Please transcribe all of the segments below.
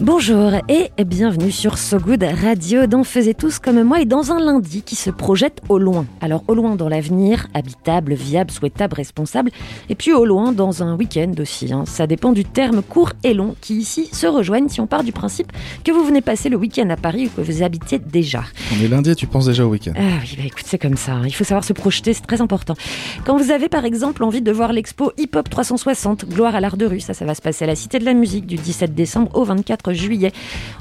Bonjour et bienvenue sur So Good Radio dans Faisez tous comme moi et dans un lundi qui se projette au loin. Alors au loin dans l'avenir, habitable, viable, souhaitable, responsable, et puis au loin dans un week-end aussi. hein. Ça dépend du terme court et long qui ici se rejoignent si on part du principe que vous venez passer le week-end à Paris ou que vous y habitez déjà. On est lundi et tu penses déjà au week-end. Ah oui, bah écoute, c'est comme ça. hein. Il faut savoir se projeter, c'est très important. Quand vous avez par exemple envie de voir l'expo Hip Hop 360, Gloire à l'art de rue, ça, ça va se passer à la Cité de la Musique du 17 décembre au 24 juillet.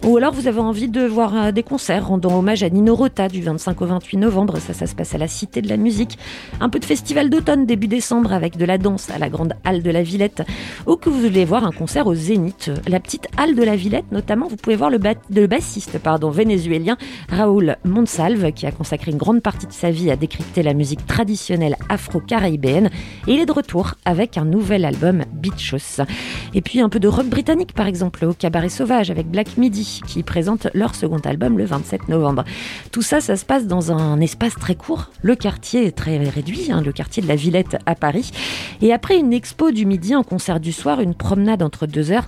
Ou alors vous avez envie de voir euh, des concerts rendant hommage à Nino Rota du 25 au 28 novembre, ça, ça se passe à la Cité de la Musique. Un peu de festival d'automne début décembre avec de la danse à la grande halle de la Villette. Ou que vous voulez voir un concert au Zénith, la petite halle de la Villette notamment, vous pouvez voir le, ba- le bassiste pardon, vénézuélien Raoul Monsalve qui a consacré une grande partie de sa vie à décrypter la musique traditionnelle afro-caribéenne. Et il est de retour avec un nouvel album Beachos. Et puis un peu de rock britannique par exemple au Cabaret Sauvage avec Black Midi qui présente leur second album le 27 novembre. Tout ça, ça se passe dans un espace très court. Le quartier est très réduit, hein, le quartier de la Villette à Paris. Et après une expo du midi, un concert du soir, une promenade entre deux heures,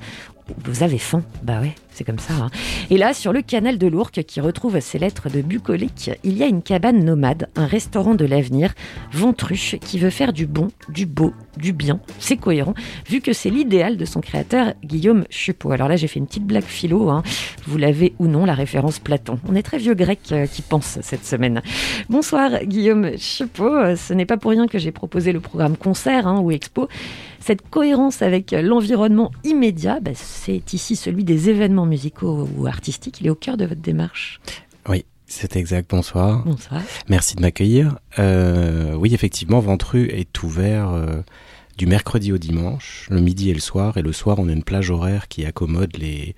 vous avez faim Bah ouais, c'est comme ça. hein. Et là, sur le canal de l'Ourcq, qui retrouve ses lettres de bucolique, il y a une cabane nomade, un restaurant de l'avenir, Ventruche, qui veut faire du bon, du beau, du bien. C'est cohérent, vu que c'est l'idéal de son créateur, Guillaume Chupot. Alors là, j'ai fait une petite blague philo. hein. Vous l'avez ou non, la référence Platon. On est très vieux grec euh, qui pense cette semaine. Bonsoir, Guillaume Chupot. Euh, Ce n'est pas pour rien que j'ai proposé le programme concert hein, ou expo. Cette cohérence avec l'environnement immédiat, bah, c'est ici celui des événements musicaux ou artistiques. Il est au cœur de votre démarche. Oui, c'est exact. Bonsoir. Bonsoir. Merci de m'accueillir. Euh, oui, effectivement, Ventru est ouvert euh, du mercredi au dimanche, le midi et le soir. Et le soir, on a une plage horaire qui accommode les,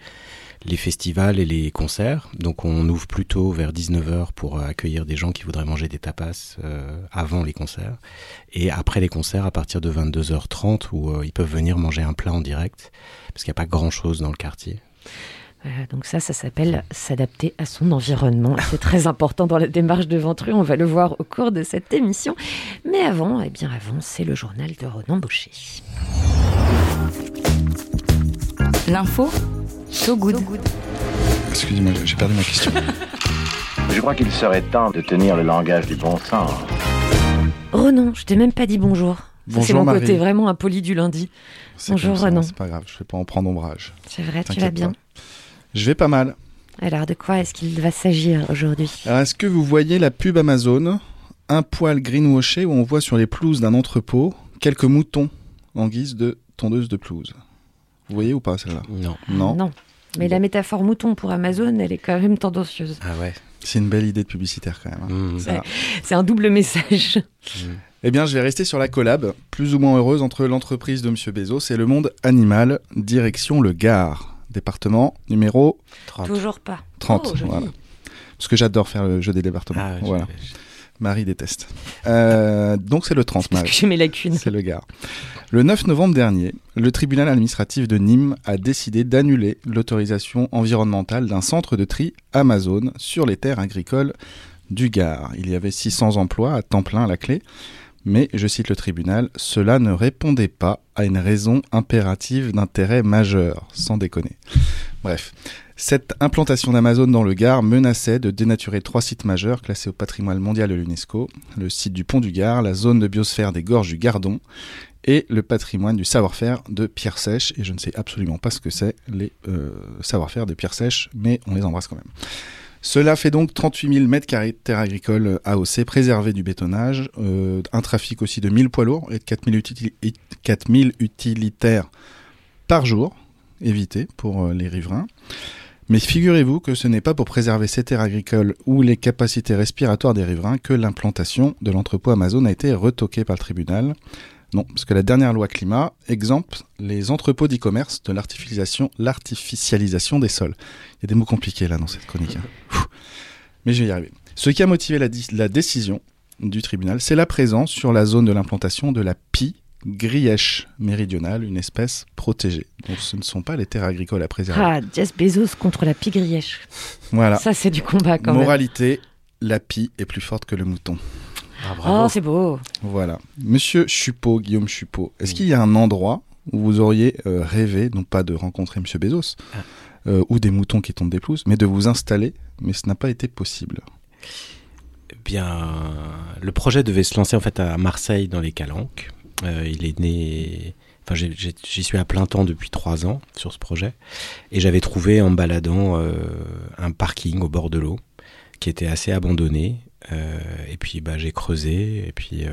les festivals et les concerts. Donc, on ouvre plutôt vers 19h pour euh, accueillir des gens qui voudraient manger des tapas euh, avant les concerts. Et après les concerts, à partir de 22h30, où euh, ils peuvent venir manger un plat en direct, parce qu'il n'y a pas grand-chose dans le quartier. Voilà, donc ça, ça s'appelle s'adapter à son environnement. C'est très important dans la démarche de Ventru. On va le voir au cours de cette émission. Mais avant, eh bien avant, c'est le journal de Ronan Baucher. L'info, So Good. Excusez-moi, j'ai perdu ma question. Je crois qu'il serait temps de tenir le langage du bon sens. Ronan, je t'ai même pas dit bonjour. Ça, c'est Bonjour, mon Marie. côté vraiment impoli du lundi. Bonjour, Renan. C'est pas grave, je vais pas en prendre ombrage. C'est vrai, tu vas bien. pas. Je vais pas mal. Alors, de quoi est-ce qu'il va s'agir aujourd'hui? Est-ce que vous voyez la pub Amazon Un poil greenwashé où on voit sur les pelouses d'un entrepôt quelques moutons en guise de tondeuse de pelouse? Vous voyez ou pas celle-là Non. Non. Non. Mais la métaphore mouton pour Amazon, elle est quand même tendancieuse. Ah ouais. C'est une belle idée de publicitaire quand même. hein. Mmh. Ça. C'est un double message. Eh bien, je vais rester sur la collab, plus ou moins heureuse entre l'entreprise de Monsieur Bezos et le monde animal, direction le Gard, département numéro 30. Toujours pas. 30. Oh, voilà. Parce que j'adore faire le jeu des départements. Ah, je- voilà. Marie déteste. Euh, donc c'est le 30, Parce que Marie. j'ai mes lacunes. C'est le Gard. Le 9 novembre dernier, le tribunal administratif de Nîmes a décidé d'annuler l'autorisation environnementale d'un centre de tri Amazon sur les terres agricoles du Gard. Il y avait 600 emplois à temps plein à la clé, mais, je cite le tribunal, cela ne répondait pas à une raison impérative d'intérêt majeur, sans déconner. Bref, cette implantation d'Amazon dans le Gard menaçait de dénaturer trois sites majeurs classés au patrimoine mondial de l'UNESCO, le site du pont du Gard, la zone de biosphère des gorges du Gardon et le patrimoine du savoir-faire de Pierre Sèche. Et je ne sais absolument pas ce que c'est les euh, savoir-faire de Pierre Sèche, mais on les embrasse quand même. Cela fait donc 38 000 mètres carrés de terre agricole AOC préservée du bétonnage, euh, un trafic aussi de 1000 poids lourds et de 4000 utili- 4000 utilitaires par jour, évité pour euh, les riverains. Mais figurez-vous que ce n'est pas pour préserver ces terres agricoles ou les capacités respiratoires des riverains que l'implantation de l'entrepôt Amazon a été retoquée par le tribunal. Non, parce que la dernière loi climat exempte les entrepôts d'e-commerce de l'artificialisation, des sols. Il y a des mots compliqués là dans cette chronique. hein. Mais je vais y arriver. Ce qui a motivé la décision du tribunal, c'est la présence sur la zone de l'implantation de la pie grièche méridionale, une espèce protégée. Donc ce ne sont pas les terres agricoles à préserver. Ah, Jeff Bezos contre la pigrièche. Voilà. Ça, c'est du combat quand même. Moralité, la pie est plus forte que le mouton. Oh, c'est beau. Voilà. Monsieur Chupot, Guillaume Chupot, est-ce qu'il y a un endroit où vous auriez euh, rêvé, non pas de rencontrer Monsieur Bezos, euh, ou des moutons qui tombent des pelouses, mais de vous installer, mais ce n'a pas été possible? Eh Bien, le projet devait se lancer en fait à Marseille dans les Calanques. Euh, il est né. Enfin, j'y suis à plein temps depuis trois ans sur ce projet, et j'avais trouvé en baladant euh, un parking au bord de l'eau qui était assez abandonné. Euh, et puis, bah, j'ai creusé, et puis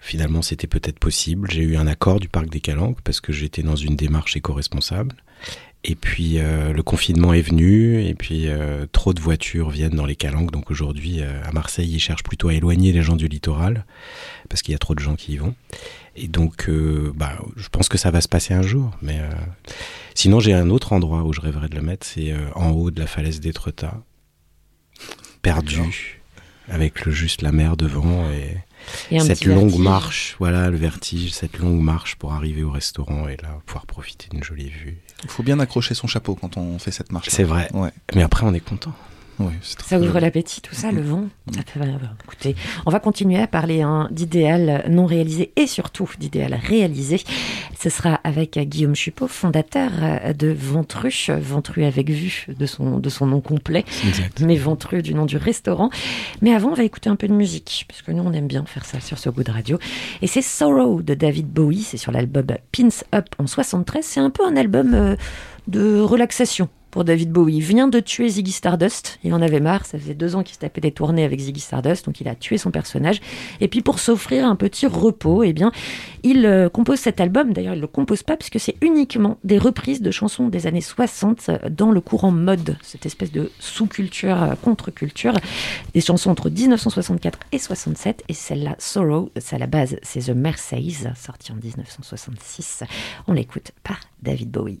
finalement, c'était peut-être possible. J'ai eu un accord du parc des Calanques parce que j'étais dans une démarche éco-responsable. Et puis euh, le confinement est venu, et puis euh, trop de voitures viennent dans les calanques. Donc aujourd'hui, euh, à Marseille, ils cherchent plutôt à éloigner les gens du littoral, parce qu'il y a trop de gens qui y vont. Et donc, euh, bah, je pense que ça va se passer un jour. Mais euh, sinon, j'ai un autre endroit où je rêverais de le mettre, c'est euh, en haut de la falaise d'Étretat, perdu, avec le, juste la mer devant et, cette longue vertige. marche, voilà le vertige, cette longue marche pour arriver au restaurant et là pouvoir profiter d'une jolie vue. Il faut bien accrocher son chapeau quand on fait cette marche. C'est vrai. Ouais. Mais après, on est content. Ça ouvre l'appétit, tout ça, le vent. Écoutez, on va continuer à parler hein, d'idéal non réalisé et surtout d'idéal réalisé. Ce sera avec Guillaume Chupot, fondateur euh, de Ventru, Ventru avec vue de son, de son nom complet, Exact. mais Ventru du nom du restaurant. Mais avant, on va écouter un peu de musique, parce que nous, on aime bien faire ça sur ce goût de radio. Et c'est Sorrow de David Bowie, c'est sur l'album Pins Up en 73. C'est un peu un album euh, de relaxation David Bowie. Vient de tuer Ziggy Stardust. Il en avait marre. Ça faisait deux ans qu'il se tapait des tournées avec Ziggy Stardust. Donc il a tué son personnage. Et puis pour s'offrir un petit repos, eh bien, il euh, compose cet album. D'ailleurs, il le compose pas puisque c'est uniquement des reprises de chansons des années 60 euh, dans le courant mode. Cette espèce de sous-culture, euh, contre-culture. Des chansons entre 1964 et 67. Et celle-là, Sorrow, à la base, c'est The Mercedes, sortie en 1966. On l'écoute par David Bowie.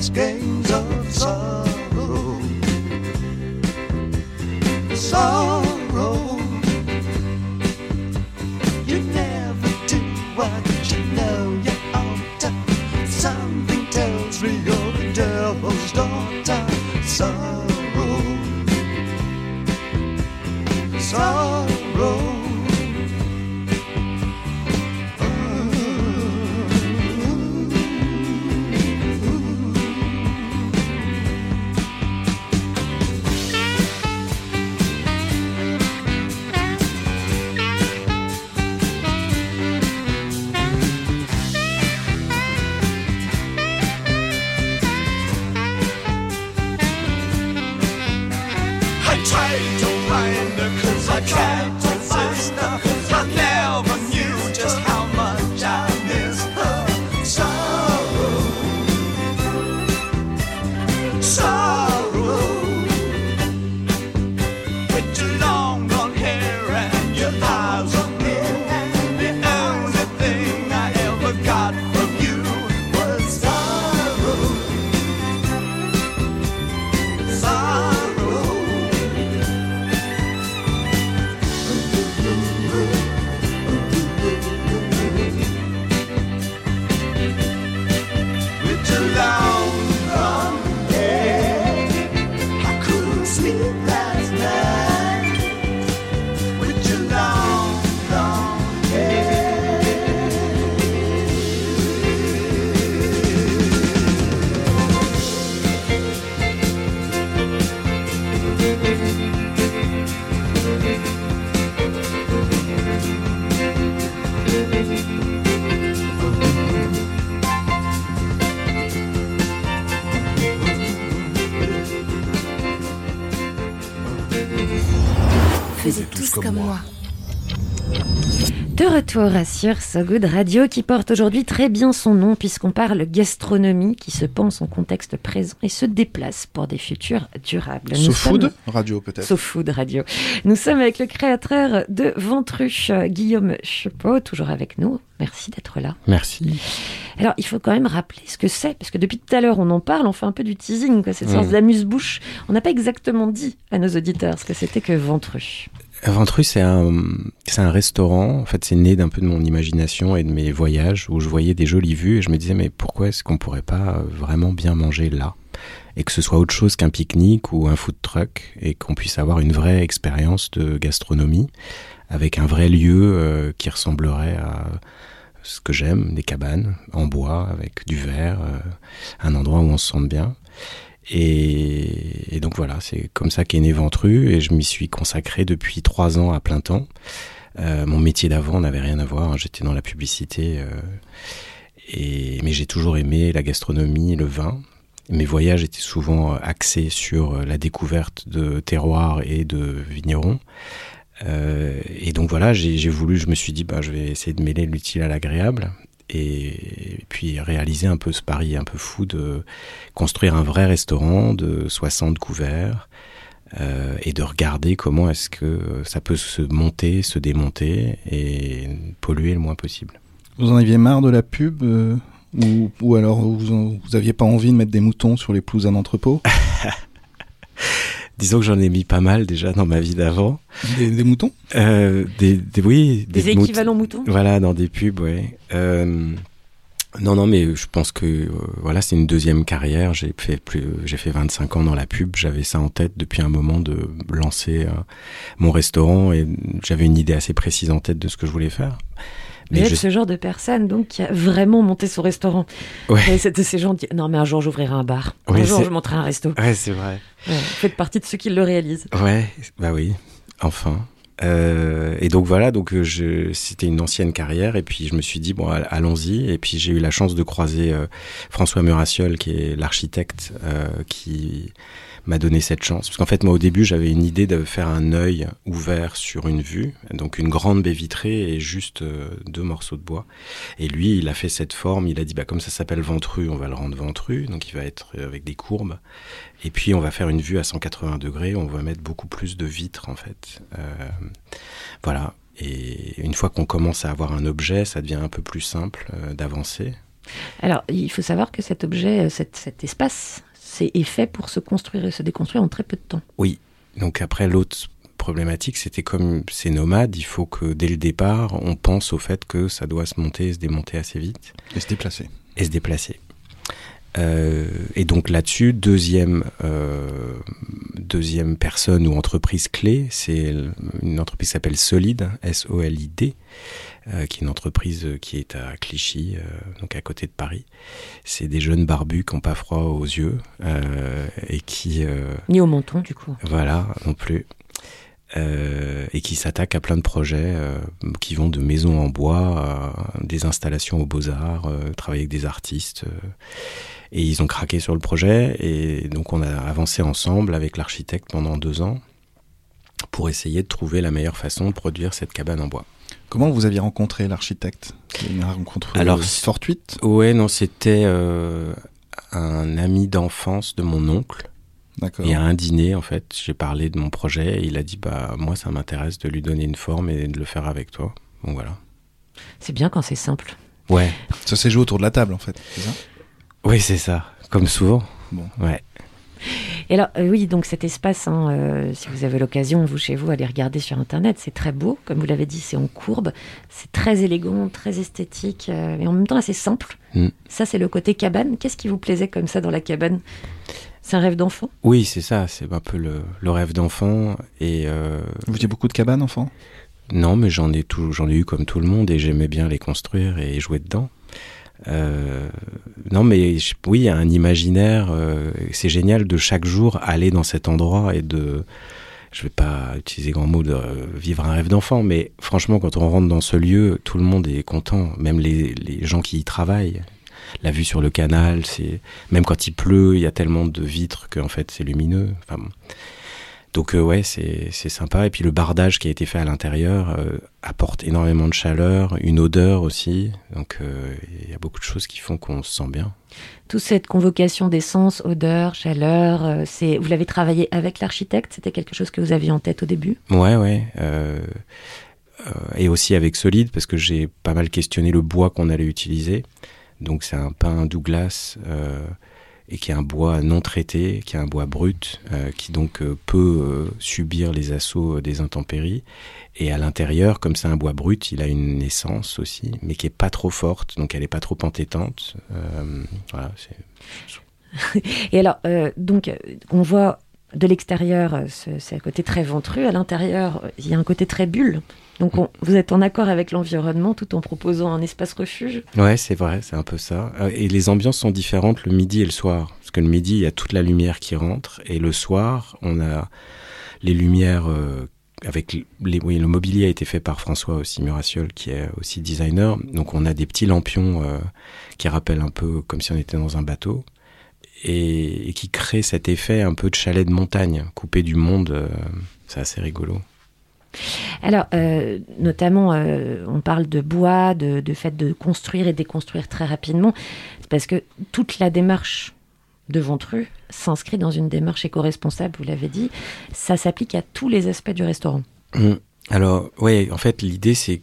class games of sorrow. Sorrow. Retour sur So Good Radio qui porte aujourd'hui très bien son nom puisqu'on parle gastronomie qui se pense en contexte présent et se déplace pour des futurs durables. So Food sommes- Radio peut-être. So Food Radio. Nous sommes avec le créateur de Ventruche, Guillaume Chepot, toujours avec nous. Merci d'être là. Merci. Alors, il faut quand même rappeler ce que c'est, parce que depuis tout à l'heure, on en parle, on fait un peu du teasing, quoi, cette sorte Mm. d'amuse-bouche. On n'a pas exactement dit à nos auditeurs ce que c'était que Ventruche. Ventru, c'est un, c'est un restaurant. En fait, c'est né d'un peu de mon imagination et de mes voyages où je voyais des jolies vues et je me disais, mais pourquoi est-ce qu'on pourrait pas euh, vraiment bien manger là? Et que ce soit autre chose qu'un pique-nique ou un food truck et qu'on puisse avoir une vraie expérience de gastronomie avec un vrai lieu euh, qui ressemblerait à ce que j'aime, des cabanes en bois avec du verre, euh, un endroit où on se sente bien. Et, donc voilà, c'est comme ça qu'est né Ventru et je m'y suis consacré depuis trois ans à plein temps. Euh, mon métier d'avant n'avait rien à voir, hein, j'étais dans la publicité, euh, et, mais j'ai toujours aimé la gastronomie, le vin. Mes voyages étaient souvent euh, axés sur la découverte de terroirs et de vignerons. Et donc voilà, j'ai voulu, je me suis dit, bah, je vais essayer de mêler l'utile à l'agréable et puis réaliser un peu ce pari un peu fou de construire un vrai restaurant de 60 couverts euh, et de regarder comment est-ce que ça peut se monter, se démonter et polluer le moins possible. Vous en aviez marre de la pub euh, ou, ou alors vous, vous aviez pas envie de mettre des moutons sur les pelouses d'un entrepôt? Disons que j'en ai mis pas mal déjà dans ma vie d'avant. des, des moutons? Euh, des, des- oui, Des équivalents moutons? Voilà, dans des pubs, ouais. Euh, non, non, mais je pense que euh, voilà, c'est une deuxième carrière. J'ai fait plus, j'ai fait 25 ans dans la pub. J'avais ça en tête depuis un moment de lancer euh, mon restaurant et j'avais une idée assez précise en tête de ce que je voulais faire. Mais êtes je- ce genre de personne donc qui a vraiment monté son restaurant. Ouais. De ces gens qui non mais un jour j'ouvrirai un bar, un jour je monterai un resto. Ouais, c'est vrai. Ouais, faites partie de ceux qui le réalisent. Ouais, bah oui, enfin. Euh, et donc voilà, donc euh, c'était une ancienne carrière et puis je me suis dit bon all- allons-y et puis j'ai eu la chance de croiser euh, François Murassiol qui est l'architecte euh, qui m'a donné cette chance parce qu'en fait moi au début j'avais une idée de faire un œil ouvert sur une vue donc une grande baie vitrée et juste euh, deux morceaux de bois et lui il a fait cette forme il a dit bah comme ça s'appelle ventru on va le rendre ventru donc il va être euh, avec des courbes et puis on va faire une vue à 180 degrés, on va mettre beaucoup plus de vitres en fait. Euh, voilà. Et une fois qu'on commence à avoir un objet, ça devient un peu plus simple d'avancer. Alors il faut savoir que cet objet, cet, cet espace, c'est est fait pour se construire et se déconstruire en très peu de temps. Oui. Donc après l'autre problématique, c'était comme c'est nomade, il faut que dès le départ, on pense au fait que ça doit se monter et se démonter assez vite. Et se déplacer. Et se déplacer. Euh, et donc là-dessus, deuxième, euh, deuxième personne ou entreprise clé, c'est une entreprise qui s'appelle Solid, S-O-L-I-D, euh, qui est une entreprise qui est à Clichy, euh, donc à côté de Paris. C'est des jeunes barbus qui n'ont pas froid aux yeux euh, et qui... Ni au menton du coup. voilà, non plus. Euh, et qui s'attaquent à plein de projets euh, qui vont de maisons en bois à des installations aux beaux-arts, euh, travailler avec des artistes. et ils ont craqué sur le projet et donc on a avancé ensemble avec l'architecte pendant deux ans pour essayer de trouver la meilleure façon de produire cette cabane en bois. Comment vous aviez rencontré l'architecte? Une rencontre euh, Alors, fortuite? Ouais, non, c'était euh, un ami d'enfance de mon oncle. D'accord. Et à un dîner, en fait, j'ai parlé de mon projet et il a dit bah moi ça m'intéresse de lui donner une forme et de le faire avec toi. Bon voilà. C'est bien quand c'est simple. Ouais. Ça s'est joué autour de la table en fait, c'est ça? Oui, c'est ça. Comme souvent. Bon. Ouais. Et alors, euh, oui, donc cet espace, hein, euh, si vous avez l'occasion, vous chez vous, allez regarder sur Internet, c'est très beau, comme vous l'avez dit, c'est en courbe, c'est très élégant, très esthétique, euh, et en même temps assez simple. Mm. Ça, c'est le côté cabane. Qu'est-ce qui vous plaisait comme ça dans la cabane? C'est un rêve d'enfant? Oui, c'est ça. C'est un peu le, le rêve d'enfant et. Euh... Vous aviez beaucoup de cabanes enfant? Non, mais j'en ai tout, j'en ai eu comme tout le monde et j'aimais bien les construire et jouer dedans. Euh, non, mais je- oui, il y a un imaginaire. euh, c'est génial de chaque jour aller dans cet endroit et de. Je vais pas utiliser grand mot de euh, vivre un rêve d'enfant, mais franchement, quand on rentre dans ce lieu, tout le monde est content, même les, les gens qui y travaillent. La vue sur le canal, c'est même quand il pleut, il y a tellement de vitres qu'en fait c'est lumineux. Enfin, bon. Donc euh, ouais, c'est sympa. Et puis le bardage qui a été fait à l'intérieur euh, apporte énormément de chaleur, une odeur aussi. Donc euh, il y a beaucoup de choses qui font qu'on se sent bien. Toute cette convocation d'essence, odeur, chaleur, euh, c'est vous l'avez travaillé avec l'architecte? C'était quelque chose que vous aviez en tête au début? Ouais, ouais. et aussi avec Solide, parce que j'ai pas mal questionné le bois qu'on allait utiliser. Donc c'est un pin Douglas et qui est un bois non traité, qui est un bois brut, euh, qui donc euh, peut euh, subir les assauts des intempéries. Et à l'intérieur, comme c'est un bois brut, il a une essence aussi, mais qui est pas trop forte, donc elle est pas trop entêtante. Voilà, Et alors, donc, on voit de l'extérieur, ce- c'est un côté très ventru. À l'intérieur, il y a un côté très bulle. Donc, on- vous êtes en accord avec l'environnement tout en proposant un espace refuge? Ouais, c'est vrai, c'est un peu ça. Euh, Et les ambiances sont différentes le midi et le soir. Parce que le midi, il y a toute la lumière qui rentre. Et le soir, on a les lumières euh, avec les, oui, le mobilier a été fait par François aussi Murassiol, qui est aussi designer. Donc on a des petits lampions euh, qui rappellent un peu comme si on était dans un bateau. Et, qui créent cet effet un peu de chalet de montagne, coupé du monde. c'est assez rigolo. Alors, euh, notamment, euh, on parle de bois, de, fait de construire et déconstruire très rapidement. Parce que toute la démarche de Ventru s'inscrit dans une démarche éco-responsable, vous l'avez dit. Ça s'applique à tous les aspects du restaurant. Mm. Alors, oui, en fait, l'idée, c'est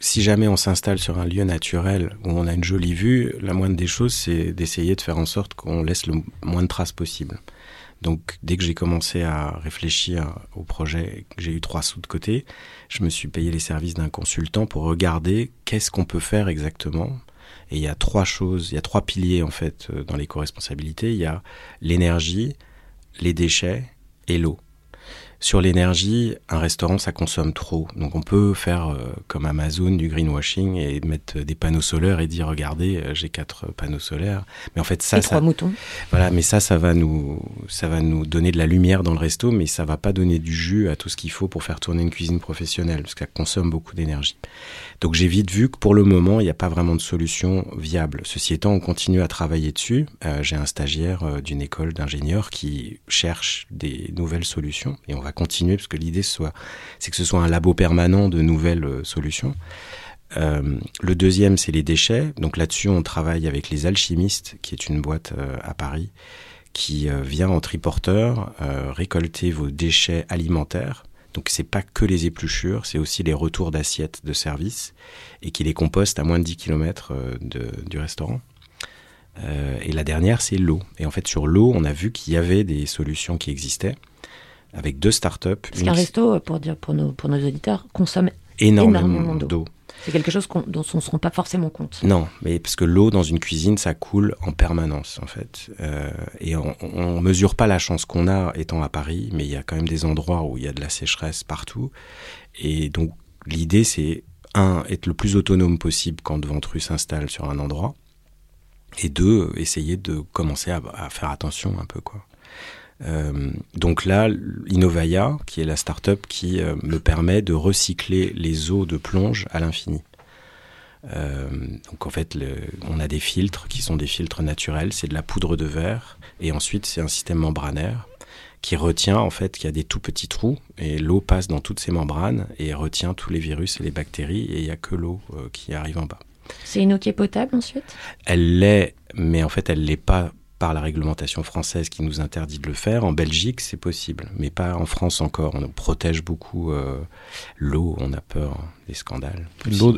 si jamais on s'installe sur un lieu naturel où on a une jolie vue, la moindre des choses, c'est d'essayer de faire en sorte qu'on laisse le moins de traces possible. Donc, dès que j'ai commencé à réfléchir au projet, j'ai eu trois sous de côté, je me suis payé les services d'un consultant pour regarder qu'est-ce qu'on peut faire exactement. Et il y a trois choses, il y a trois piliers en fait euh, dans l'éco-responsabilité. Il y a l'énergie, les déchets et l'eau. Sur l'énergie, un restaurant, ça consomme trop. Donc on peut faire euh, comme Amazon du greenwashing et mettre des panneaux solaires et dire regardez, euh, j'ai quatre panneaux solaires. Mais en fait ça, et trois ça, moutons. voilà, mais ça, ça va nous, ça va nous donner de la lumière dans le resto, mais ça va pas donner du jus à tout ce qu'il faut pour faire tourner une cuisine professionnelle, parce qu'elle consomme beaucoup d'énergie. Donc j'ai vite vu que pour le moment, il n'y a pas vraiment de solution viable. Ceci étant, on continue à travailler dessus. Euh, j'ai un stagiaire euh, d'une école d'ingénieurs qui cherche des nouvelles solutions, et on va continuer, parce que l'idée, c'est que ce soit un labo permanent de nouvelles euh, solutions. Euh, le deuxième, c'est les déchets. Donc là-dessus, on travaille avec les alchimistes, qui est une boîte euh, à Paris, qui vient en triporteur récolter vos déchets alimentaires. Donc c'est pas que les épluchures, c'est aussi les retours d'assiettes de service et qui les composte à moins de 10 km de, du restaurant. Et la dernière, c'est l'eau. Et en fait, sur l'eau, on a vu qu'il y avait des solutions qui existaient avec deux startups. Parce qu'un resto, pour dire pour nos, pour nos auditeurs, consomme énormément, énormément d'eau. C'est quelque chose dont on ne se rend pas forcément compte. Non, mais parce que l'eau dans une cuisine, ça coule en permanence en fait. Euh, et on, on mesure pas la chance qu'on a étant à Paris, mais il y a quand même des endroits où il y a de la sécheresse partout. Et donc l'idée, c'est un être le plus autonome possible quand Ventru s'installe sur un endroit, et deux essayer de commencer à, à faire attention un peu quoi. Euh, donc là, Innovaya, qui est la start-up qui euh, me permet de recycler les eaux de plonge à l'infini. Euh, donc en fait, le, on a des filtres qui sont des filtres naturels, c'est de la poudre de verre, et ensuite c'est un système membranaire qui retient en fait qu'il y a des tout petits trous et l'eau passe dans toutes ces membranes et retient tous les virus et les bactéries et il n'y a que l'eau qui arrive en bas. C'est une eau qui est potable ensuite? Elle l'est, mais en fait elle l'est pas par la réglementation française qui nous interdit de le faire. En Belgique, c'est possible, mais pas en France encore. On protège beaucoup euh, l'eau, on a peur des scandales.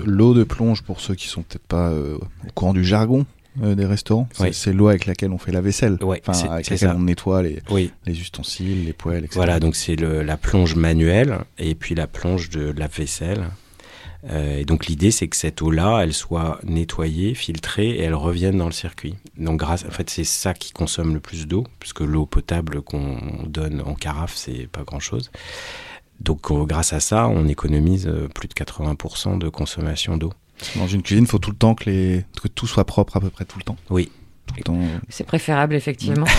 L'eau de plonge, pour ceux qui sont peut-être pas euh, au courant du jargon euh, des restaurants, c'est Oui. l'eau avec laquelle on fait la vaisselle, Ouais, enfin c'est- avec laquelle ça. on nettoie les, Oui. les ustensiles, les poêles, etc. Voilà, donc c'est la plonge manuelle et puis la plonge de lave-vaisselle. Euh, et donc l'idée, c'est que cette eau-là, elle soit nettoyée, filtrée et elle revienne dans le circuit. Donc grâce, en fait, c'est ça qui consomme le plus d'eau, puisque l'eau potable qu'on donne en carafe, c'est pas grand-chose. Donc euh, grâce à ça, on économise euh, plus de 80% de consommation d'eau. Dans une cuisine, il faut tout le temps que, les... que tout soit propre à peu près tout le temps. Oui. Tout le temps. C'est préférable, effectivement.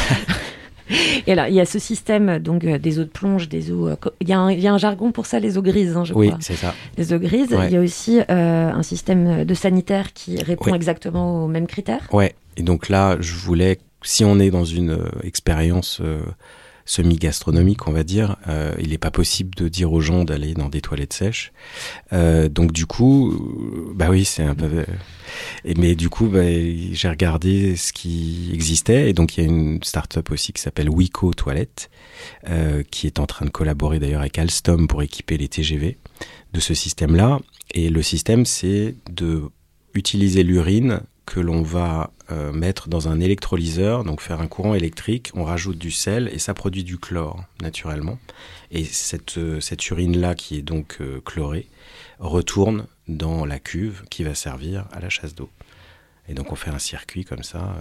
Et alors, il y a ce système donc euh, des eaux de plonge, des eaux. euh, Il y, a un- il y a un jargon pour ça, les eaux grises, hein, je Oui, crois. c'est ça. Les eaux grises. Ouais. Il y a aussi euh, un système de sanitaire qui répond Oui. exactement aux mêmes critères. Ouais, et donc là, je voulais, si on est dans une expérience semi-gastronomique, on va dire, euh, il n'est pas possible de dire aux gens d'aller dans des toilettes sèches. Euh, donc du coup, euh, bah oui, c'est un peu. mais du coup, bah, j'ai regardé ce qui existait et donc il y a une start-up aussi qui s'appelle Wico Toilette, qui est en train de collaborer d'ailleurs avec Alstom pour équiper les TGV de ce système-là. Et le système, c'est de utiliser l'urine que l'on va euh, mettre dans un électrolyseur, donc faire un courant électrique, on rajoute du sel et ça produit du chlore naturellement. Et cette, euh, cette urine-là, qui est donc euh, chlorée, retourne dans la cuve qui va servir à la chasse d'eau. Et donc on fait un circuit comme ça.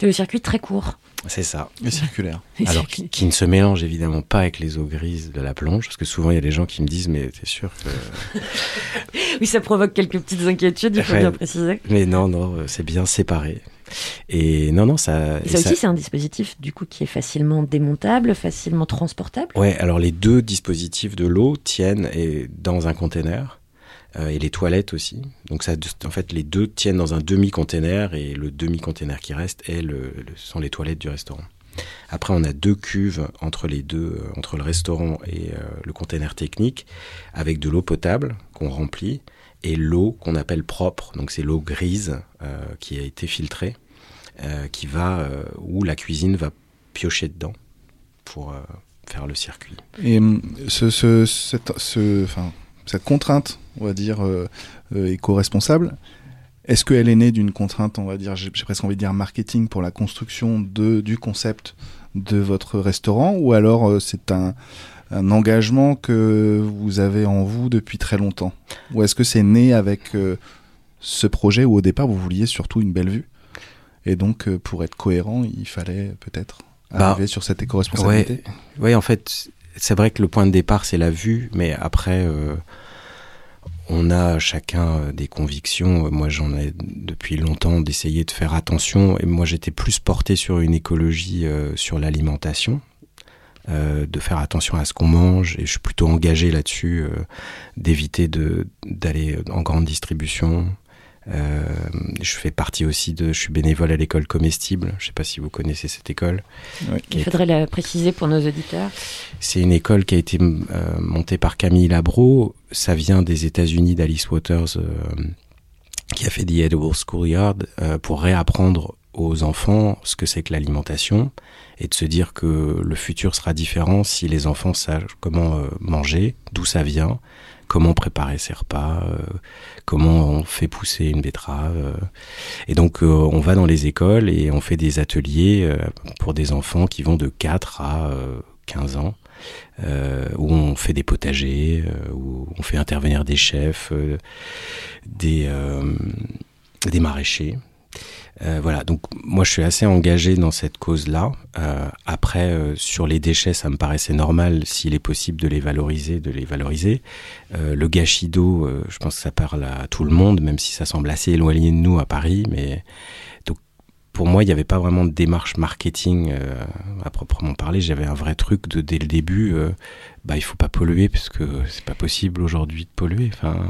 C'est le circuit très court. c'est ça. Et circulaire. Alors qui, qui ne se mélange évidemment pas avec les eaux grises de la plonge, parce que souvent il y a des gens qui me disent mais t'es sûr que... Oui, ça provoque quelques petites inquiétudes, il faut Ouais. bien préciser. Mais non, non, euh, c'est bien séparé. Et non, non, ça... Et et ça ça- aussi, c'est un dispositif du coup qui est facilement démontable, facilement transportable. Ouais, alors les deux dispositifs de l'eau tiennent et dans un container et les toilettes aussi. Donc ça, en fait, les deux tiennent dans un demi-container et le demi-container qui reste est sont les toilettes du restaurant. Après, on a deux cuves entre les deux, euh, entre le restaurant et euh, le container technique, avec de l'eau potable qu'on remplit et l'eau qu'on appelle propre. Donc c'est l'eau grise euh, qui a été filtrée, euh, qui va euh, où la cuisine va piocher dedans pour euh, faire le circuit. Et ce, ce- cette contrainte, on va dire, euh, euh, éco-responsable, est-ce qu'elle est née d'une contrainte, on va dire, j'ai presque envie de dire marketing pour la construction de, du concept de votre restaurant, ou alors euh, c'est un, un engagement que vous avez en vous depuis très longtemps? Ou est-ce que c'est né avec euh, ce projet où au départ vous vouliez surtout une belle vue? Et donc, euh, pour être cohérent, il fallait peut-être Bah, arriver sur cette éco-responsabilité. ouais, en fait, c'est vrai que le point de départ, c'est la vue, mais après, euh, on a chacun euh, des convictions. Moi, j'en ai depuis longtemps d'essayer de faire attention, et moi, j'étais plus porté sur une écologie, euh, sur l'alimentation. de faire attention à ce qu'on mange et je suis plutôt engagé là-dessus d'éviter d'aller en grande distribution euh, je fais partie aussi de je suis bénévole à l'école comestible je sais pas si vous connaissez cette école Oui. Il faudrait la préciser pour nos auditeurs. c'est une école qui a été euh, montée par Camille Labro. Ça vient des États-Unis d'Alice Waters, euh, qui a fait The Edible Schoolyard, euh, pour réapprendre aux enfants ce que c'est que l'alimentation et de se dire que le futur sera différent si les enfants savent comment euh, manger, d'où ça vient, comment préparer ses repas, euh, comment on fait pousser une betterave. euh. Et donc on va dans les écoles et on fait des ateliers pour des enfants qui vont de 4 à euh, 15 ans. où on fait des potagers, où on fait intervenir des chefs, des, des maraîchers. Euh, voilà, donc moi je suis assez engagé dans cette cause-là. Euh, après, euh, sur les déchets, ça me paraissait normal, s'il est possible de les valoriser, de les valoriser. Le gâchis d'eau, je pense que ça parle à tout le monde, même si ça semble assez éloigné de nous à Paris. Mais donc pour moi, il n'y avait pas vraiment de démarche marketing à proprement parler. J'avais un vrai truc de dès le début. Bah, il faut pas polluer parce que c'est pas possible aujourd'hui de polluer. Enfin,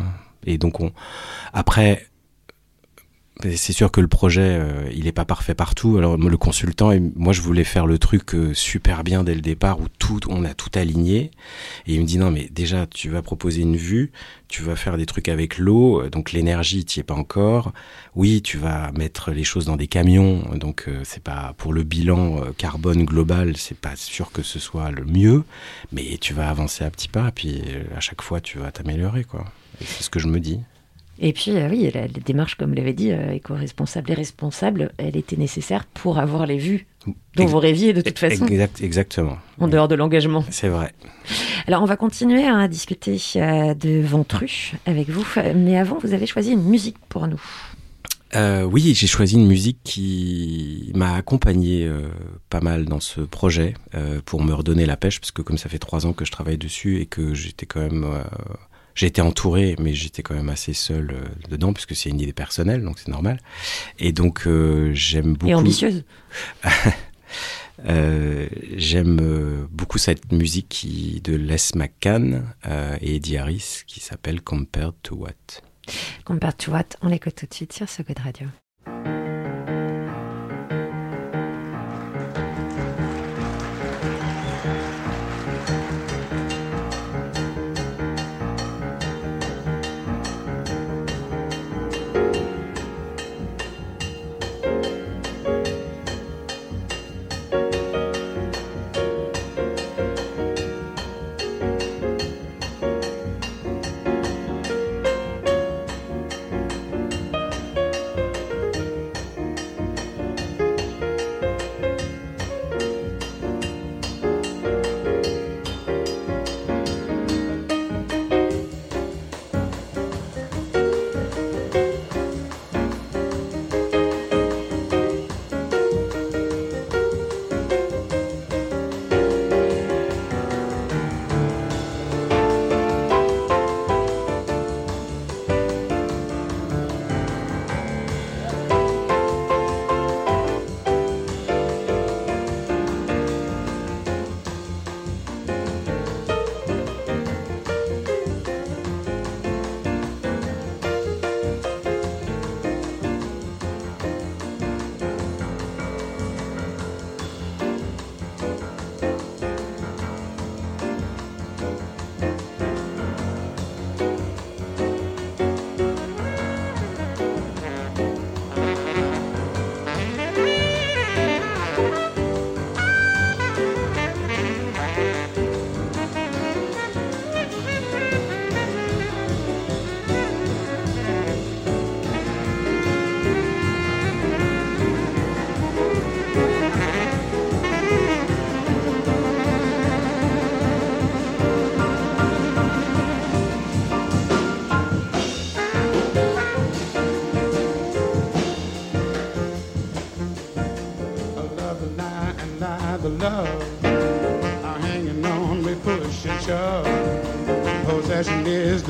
et donc on après c'est sûr que le projet, euh, il est pas parfait partout. Alors le consultant, et moi, je voulais faire le truc euh, super bien dès le départ où tout, on a tout aligné. Et il me dit non, mais déjà, tu vas proposer une vue, tu vas faire des trucs avec l'eau, euh, donc l'énergie, tu es pas encore. Oui, tu vas mettre les choses dans des camions, donc c'est pas pour le bilan carbone global, c'est pas sûr que ce soit le mieux, mais tu vas avancer à petits pas, puis à chaque fois, tu vas t'améliorer, quoi. C'est ce que je me dis. Et puis, euh, oui, la, la démarche, comme l'avait dit, euh, éco-responsable et responsable, elle était nécessaire pour avoir les vues dont vous rêviez de toute façon, Exact, exactement. en dehors de l'engagement. C'est vrai. Alors, on va continuer à discuter euh, de Ventru avec vous, mais avant, vous avez choisi une musique pour nous. Euh, oui, j'ai choisi une musique qui m'a accompagné euh, pas mal dans ce projet euh, pour me redonner la pêche, parce que comme ça fait trois ans que je travaille dessus et que j'étais quand même, j'ai été entouré, mais j'étais quand même assez seul euh, dedans, puisque c'est une idée personnelle, donc c'est normal. Et donc euh, j'aime beaucoup. Et ambitieuse. Euh, J'aime beaucoup cette musique qui, de Les McCann et Eddie Harris qui s'appelle Compared to What. Compared to What, on l'écoute tout de suite sur ce Good Radio.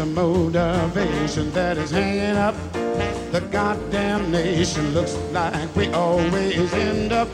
The motivation that is hanging up the goddamn nation. Looks like we always end up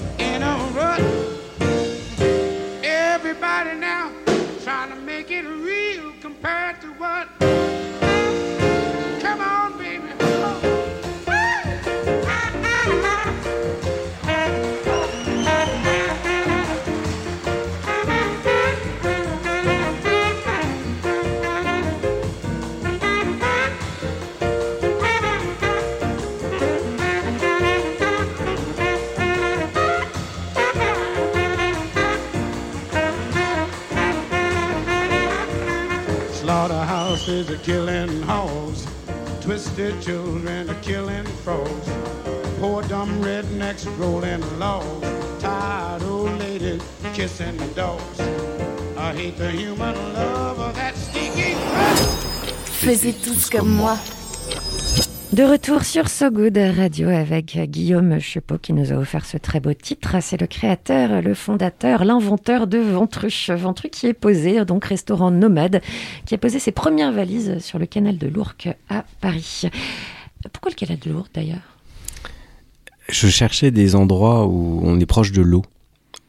Are killing. Twisted children are killing frogs. Poor dumb rednecks rolling logs. Tired old ladies kissing dogs. I hate the human love of that stinky Faisez tous comme moi. De retour sur So Good Radio avec Guillaume Chepeau qui nous a offert ce très beau titre. C'est le créateur, le fondateur, l'inventeur de Ventru. Ventru qui est posé, donc restaurant nomade, qui a posé ses premières valises sur le canal de l'Ourcq à Paris. Pourquoi le canal de l'Ourcq d'ailleurs? Je cherchais des endroits où on est proche de l'eau.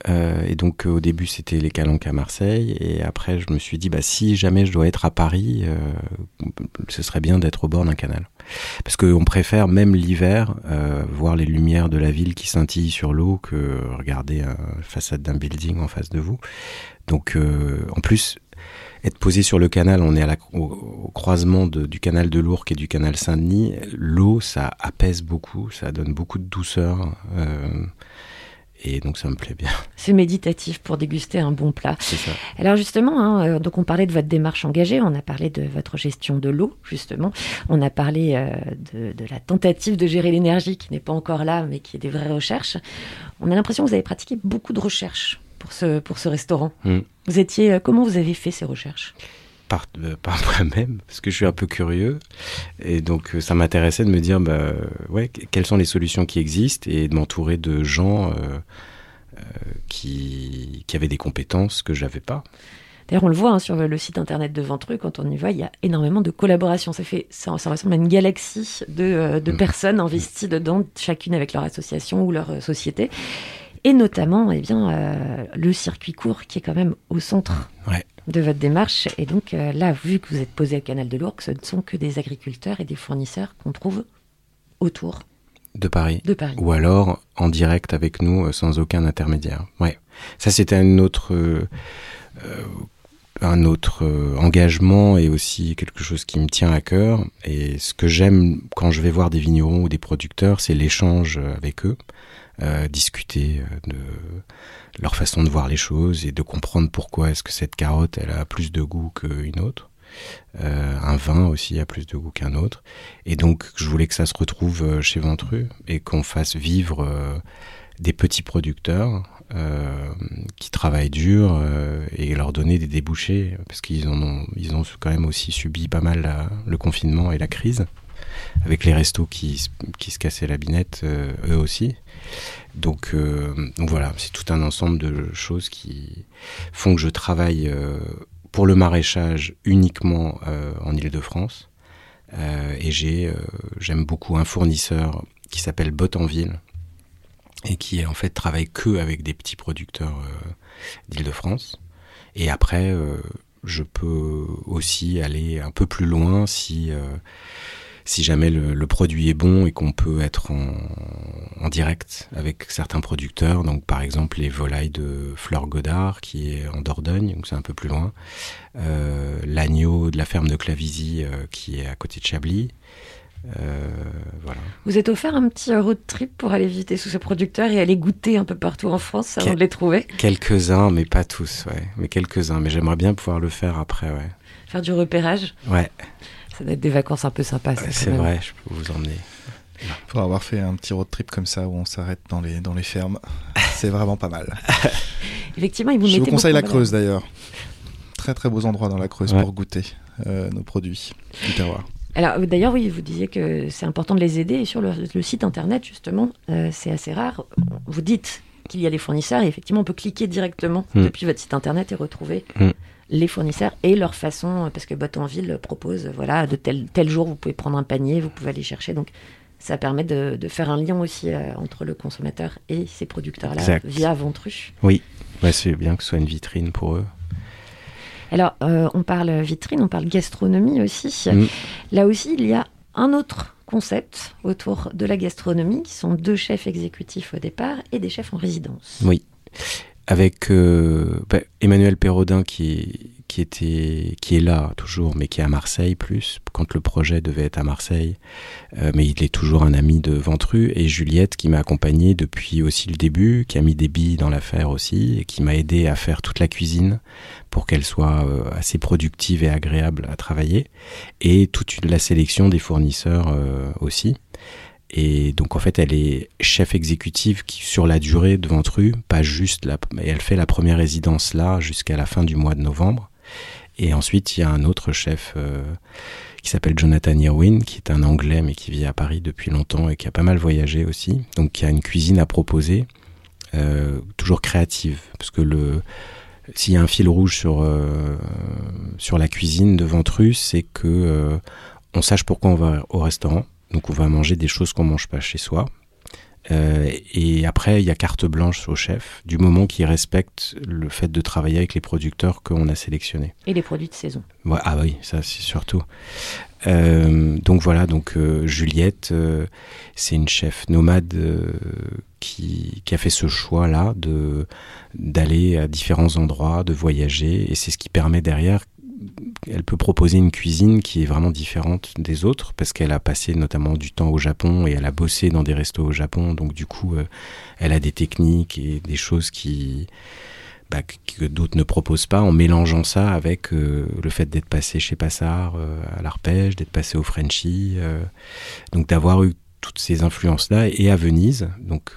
Euh, et donc euh, au début c'était les Calanques à Marseille et après je me suis dit bah si jamais je dois être à Paris euh, ce serait bien d'être au bord d'un canal parce qu'on préfère même l'hiver euh, voir les lumières de la ville qui scintillent sur l'eau que regarder la façade d'un building en face de vous donc euh, en plus être posé sur le canal, on est à la, au, croisement du canal de l'Ourcq et du canal Saint-Denis. L'eau, ça apaise beaucoup, ça donne beaucoup de douceur. Euh, et donc ça me plaît bien. C'est méditatif pour déguster un bon plat. C'est ça. Alors justement, hein, donc on parlait de votre démarche engagée, on a parlé de votre gestion de l'eau, justement. On a parlé euh, de, de, la tentative de gérer l'énergie qui n'est pas encore là, mais qui est des vraies recherches. On a l'impression que vous avez pratiqué beaucoup de recherches pour ce, pour ce restaurant. Mm. Vous étiez, euh, comment vous avez fait ces recherches? Par, euh, par moi-même, parce que je suis un peu curieux. Et donc, euh, ça m'intéressait de me dire, bah, ouais, quelles sont les solutions qui existent et de m'entourer de gens euh, euh, qui, qui avaient des compétences que j'avais pas. D'ailleurs, on le voit hein, sur le site internet de Ventru, quand on y va, il y a énormément de collaborations. Ça, fait, ça, ça ressemble à une galaxie de, de mmh. personnes investies dedans, chacune avec leur association ou leur société. Et notamment, eh bien, euh, le circuit court qui est quand même au centre ouais. De votre démarche. Et donc euh, là, vu que vous êtes posé à Canal de l'Ourcq, ce ne sont que des agriculteurs et des fournisseurs qu'on trouve autour de Paris. de Paris. Ou alors en direct avec nous, euh, sans aucun intermédiaire. Ouais. Ça, c'était un autre, euh, un autre engagement et aussi quelque chose qui me tient à cœur. Et ce que j'aime quand je vais voir des vignerons ou des producteurs, c'est l'échange avec eux. Euh, discuter de leur façon de voir les choses et de comprendre pourquoi est-ce que cette carotte elle a plus de goût qu'une autre. Euh, un vin aussi a plus de goût qu'un autre. Et donc je voulais que ça se retrouve chez Ventru et qu'on fasse vivre euh, des petits producteurs euh, qui travaillent dur euh, et leur donner des débouchés parce qu'ils en ont, ils ont quand même aussi subi pas mal la, le confinement et la crise avec les restos qui, qui se cassaient la binette euh, eux aussi. Donc, euh, donc voilà, c'est tout un ensemble de choses qui font que je travaille euh, pour le maraîchage uniquement euh, en Ile-de-France. Et j'ai, j'aime beaucoup un fournisseur qui s'appelle Bottenville et qui en fait travaille que avec des petits producteurs d'Île-de-France. Et après, je peux aussi aller un peu plus loin si si jamais le, le, produit est bon et qu'on peut être en, en, direct avec certains producteurs, donc par exemple les volailles de Fleur Godard qui est en Dordogne, donc c'est un peu plus loin, euh, l'agneau de la ferme de Clavisy euh, qui est à côté de Chablis. Euh, voilà. Vous êtes offert un petit road trip pour aller visiter sous ces producteurs et aller goûter un peu partout en France avant Quel, de les trouver? Quelques-uns, mais pas tous, ouais. Mais quelques-uns, mais j'aimerais bien pouvoir le faire après, ouais. Faire du repérage? Ouais. Ça doit être des vacances un peu sympas. Ouais, c'est vrai, je peux vous emmener. Pour avoir fait un petit road trip comme ça où on s'arrête dans les, dans les fermes, c'est vraiment pas mal. Effectivement, ils vous Je vous conseille la Creuse d'ailleurs. Très très beaux endroits dans la Creuse ouais. pour goûter euh, nos produits du terroir. Alors d'ailleurs, oui, vous disiez que c'est important de les aider et sur le, le site internet justement, euh, c'est assez rare. Vous dites qu'il y a les fournisseurs et effectivement on peut cliquer directement Mm. depuis votre site internet et retrouver Mm. Les fournisseurs et leur façon parce que Bottonville propose voilà de tel tel jour vous pouvez prendre un panier, vous pouvez aller chercher donc ça permet de, de faire un lien aussi euh, entre le consommateur et ces producteurs-là via Ventru. Oui, ouais, c'est bien que ce soit une vitrine pour eux. Alors, euh, on parle vitrine, on parle gastronomie aussi. Mm. Là aussi, il y a un autre concept autour de la gastronomie, qui sont deux chefs exécutifs au départ et des chefs en résidence. Oui. Avec euh, bah, Emmanuel Perrodin qui, qui, était, qui est là toujours, mais qui est à Marseille plus, quand le projet devait être à Marseille. Euh, mais il est toujours un ami de Ventru. Et Juliette qui m'a accompagné depuis aussi le début, qui a mis des billes dans l'affaire aussi, et qui m'a aidé à faire toute la cuisine pour qu'elle soit euh, assez productive et agréable à travailler. Et toute la sélection des fournisseurs aussi. Et donc en fait, elle est chef exécutive qui, sur la durée de Ventru, pas juste et elle fait la première résidence là jusqu'à la fin du mois de novembre. Et ensuite, il y a un autre chef euh, qui s'appelle Jonathan Irwin, qui est un Anglais mais qui vit à Paris depuis longtemps et qui a pas mal voyagé aussi. Donc qui a une cuisine à proposer, euh, toujours créative, parce que le s'il y a un fil rouge sur euh, sur la cuisine de Ventru, c'est que euh, on sache pourquoi on va au restaurant. Donc on va manger des choses qu'on mange pas chez soi. Euh, et après, il y a carte blanche au chef, du moment qu'il respecte le fait de travailler avec les producteurs qu'on a sélectionnés. Et les produits de saison. Ouais, ah oui, ça c'est surtout. Euh, donc voilà, donc euh, Juliette, c'est une chef nomade qui, qui a fait ce choix-là de d'aller à différents endroits, de voyager, et c'est ce qui permet derrière. Elle peut proposer une cuisine qui est vraiment différente des autres parce qu'elle a passé notamment du temps au Japon et elle a bossé dans des restos au Japon. Donc du coup, euh, elle a des techniques et des choses qui, bah, que- d'autres ne proposent pas en mélangeant ça avec euh, le fait d'être passé chez Passard euh, à l'arpège, d'être passé au Frenchy, donc d'avoir eu toutes ces influences-là et à Venise, donc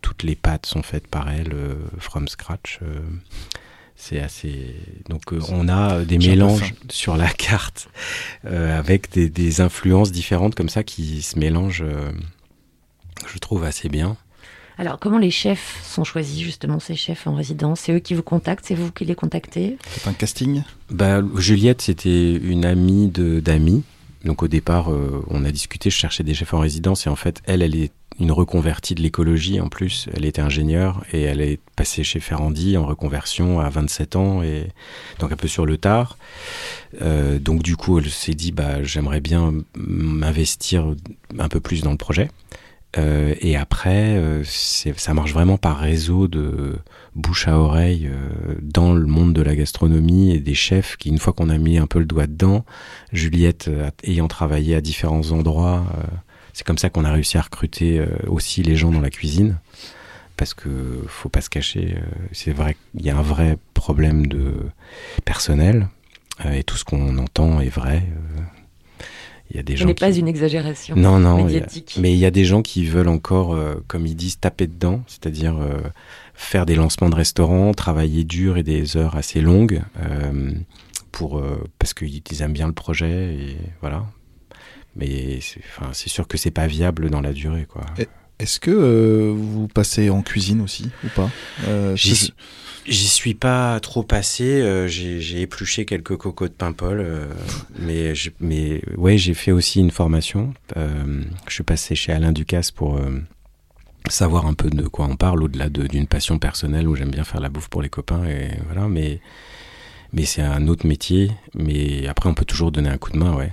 toutes les pâtes sont faites par elle from scratch. C'est assez. Donc euh, on a euh, des mélanges sur la carte euh, avec des, des influences différentes comme ça qui se mélangent, euh, je trouve assez bien. Alors, comment les chefs sont choisis, justement, ces chefs en résidence? C'est eux qui vous contactent? C'est vous qui les contactez? C'est un casting? Bah, Juliette, c'était une amie de d'amis. Donc au départ, euh, on a discuté, je cherchais des chefs en résidence et en fait, elle, elle est une reconvertie de l'écologie en plus. Elle était ingénieure et elle est passée chez Ferrandi en reconversion à 27 ans et donc un peu sur le tard. Euh, donc du coup, elle s'est dit, bah, j'aimerais bien m'investir un peu plus dans le projet. Euh, et après, euh, ça marche vraiment par réseau de bouche à oreille euh, dans le monde de la gastronomie et des chefs qui, une fois qu'on a mis un peu le doigt dedans, Juliette ayant travaillé à différents endroits, c'est comme ça qu'on a réussi à recruter aussi les gens dans la cuisine. Parce que faut pas se cacher, c'est vrai qu'il y a un vrai problème de personnel et tout ce qu'on entend est vrai. Il y a des Ce gens n'est qui- pas une exagération non, non. il y a- médiatique. mais il y a des gens qui veulent encore, euh, comme ils disent, taper dedans, c'est-à-dire euh, faire des lancements de restaurants, travailler dur et des heures assez longues, euh, pour euh, parce qu'ils aiment bien le projet et voilà. Mais c'est enfin, c'est sûr que c'est pas viable dans la durée, quoi. Est-ce que euh, vous passez en cuisine aussi ou pas? Euh, J'y suis- pas trop passé. euh, j'ai épluché quelques cocos de Paimpol, mais je- mais ouais, j'ai fait aussi une formation. Je suis passé chez Alain Ducasse pour savoir un peu de quoi on parle au-delà de- d'une passion personnelle où j'aime bien faire la bouffe pour les copains et voilà. Mais mais c'est un autre métier. Mais après, on peut toujours donner un coup de main, ouais.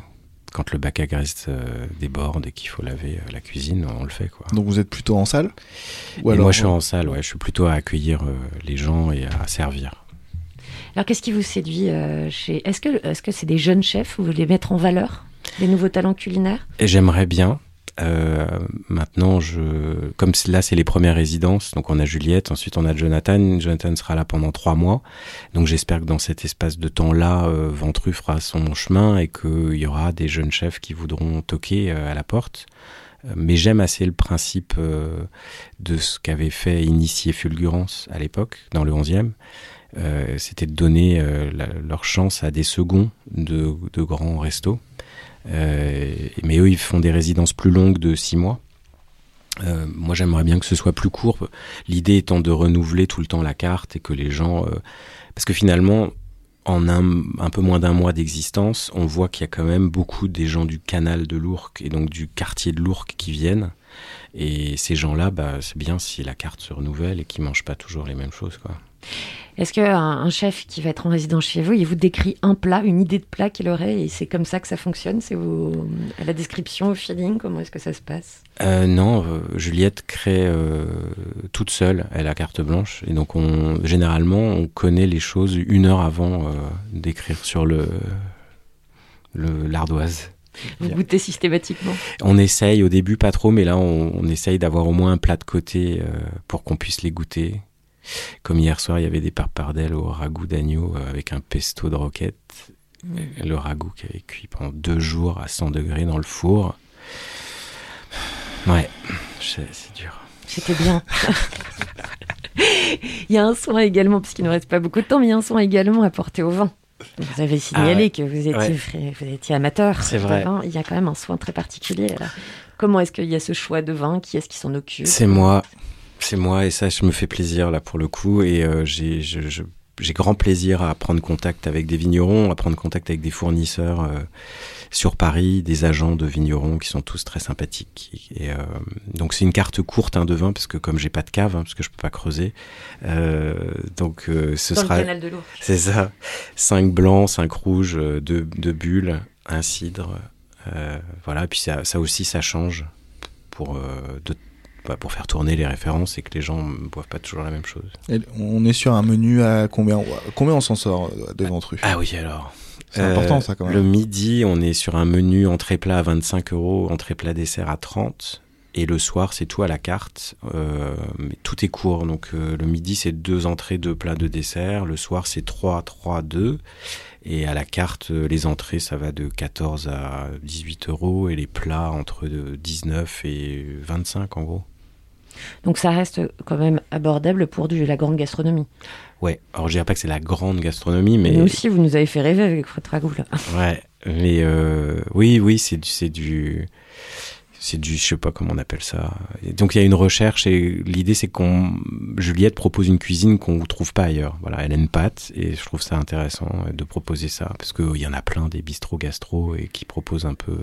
Quand le bac à graisse euh, déborde et qu'il faut laver euh, la cuisine, on le fait quoi. Donc vous êtes plutôt en salle Et moi, je suis en salle, ouais. Je suis plutôt à accueillir euh, les gens et à servir. Alors, qu'est-ce qui vous séduit euh, chez... Est-ce que est-ce que c'est des jeunes chefs? Vous voulez mettre en valeur des nouveaux talents culinaires? Et j'aimerais bien. Euh, maintenant, je, comme là, c'est les premières résidences. Donc, on a Juliette, ensuite on a Jonathan. Jonathan sera là pendant trois mois. Donc, j'espère que dans cet espace de temps-là, euh, Ventru fera son chemin et qu'il y aura des jeunes chefs qui voudront toquer euh, à la porte. Euh, Mais j'aime assez le principe de ce qu'avait fait Initié Fulgurance à l'époque, dans le 11e. Euh, C'était de donner leur chance à des seconds de, de grands restos. Euh, mais eux, ils font des résidences plus longues de six mois. Euh, moi, j'aimerais bien que ce soit plus court. L'idée étant de renouveler tout le temps la carte et que les gens, euh, parce que finalement, en un, un peu moins d'un mois d'existence, on voit qu'il y a quand même beaucoup des gens du canal de l'Ourcq et donc du quartier de l'Ourcq qui viennent. Et ces gens-là, bah, c'est bien si la carte se renouvelle et qu'ils mangent pas toujours les mêmes choses, quoi. Est-ce qu'un un chef qui va être en résidence chez vous, il vous décrit un plat, une idée de plat qu'il aurait et c'est comme ça que ça fonctionne? C'est à la description, au feeling Comment est-ce que ça se passe? Euh, non, euh, Juliette crée euh, toute seule, elle a carte blanche, et donc on, généralement on connaît les choses une heure avant euh, d'écrire sur le l'ardoise. Vous goûtez systématiquement? On essaye au début pas trop, mais là on, on essaye d'avoir au moins un plat de côté euh, pour qu'on puisse les goûter. Comme hier soir, il y avait des parpardelles au ragoût d'agneau euh, avec un pesto de roquette. Le ragoût qui avait cuit pendant deux jours à 100 degrés dans le four. Ouais, c'est dur. C'était bien. il y a un soin également, puisqu'il ne reste pas beaucoup de temps, mais il y a un soin également apporté au vin. Vous avez signalé Ah ouais. que vous étiez, Ouais. frais- vous étiez amateur C'est vrai. vin. Il y a quand même un soin très particulier. Comment est-ce qu'il y a ce choix de vin? Qui est-ce qui s'en occupe? C'est moi, c'est moi, et ça, je me fais plaisir là pour le coup, et euh, j'ai je- je- j'ai grand plaisir à prendre contact avec des vignerons, à prendre contact avec des fournisseurs euh, sur Paris, des agents de vignerons qui sont tous très sympathiques. Et, euh, donc c'est une carte courte hein, de vin parce que comme j'ai pas de cave, hein, parce que je peux pas creuser, donc ce Dans le sera canal de l'Ourcq. c'est ça, cinq blancs, cinq rouges, deux, deux bulles, un cidre, voilà. Et puis ça, ça aussi, ça change pour euh, de- bah, pour faire tourner les références et que les gens ne boivent pas toujours la même chose. Et on est sur un menu à combien Combien on s'en sort euh, de Ventru Ah oui, alors. C'est important, ça, quand même. Le midi, on est sur un menu entrée plat à 25 euros, entrée plat dessert à 30. Et le soir, c'est tout à la carte. euh, mais tout est court. Donc euh, le midi, c'est deux entrées, deux plats, deux desserts. Le soir, c'est 3, 3, 2. Et à la carte, euh, les entrées, ça va de 14 à 18 euros. Et les plats, entre de 19 et 25, en gros. Donc ça reste quand même abordable pour du, la grande gastronomie. Ouais, alors je dirais pas que c'est la grande gastronomie, mais... Nous aussi, vous nous avez fait rêver avec votre ragoût là. Ouais, mais euh, oui, oui, c'est du, c'est du, c'est du, je sais pas comment on appelle ça. Et donc il y a une recherche et l'idée c'est qu'on, Juliette propose une cuisine qu'on ne trouve pas ailleurs. Voilà, elle a une pâte et je trouve ça intéressant de proposer ça parce qu'il y en a plein des bistrots gastro et qui proposent un peu.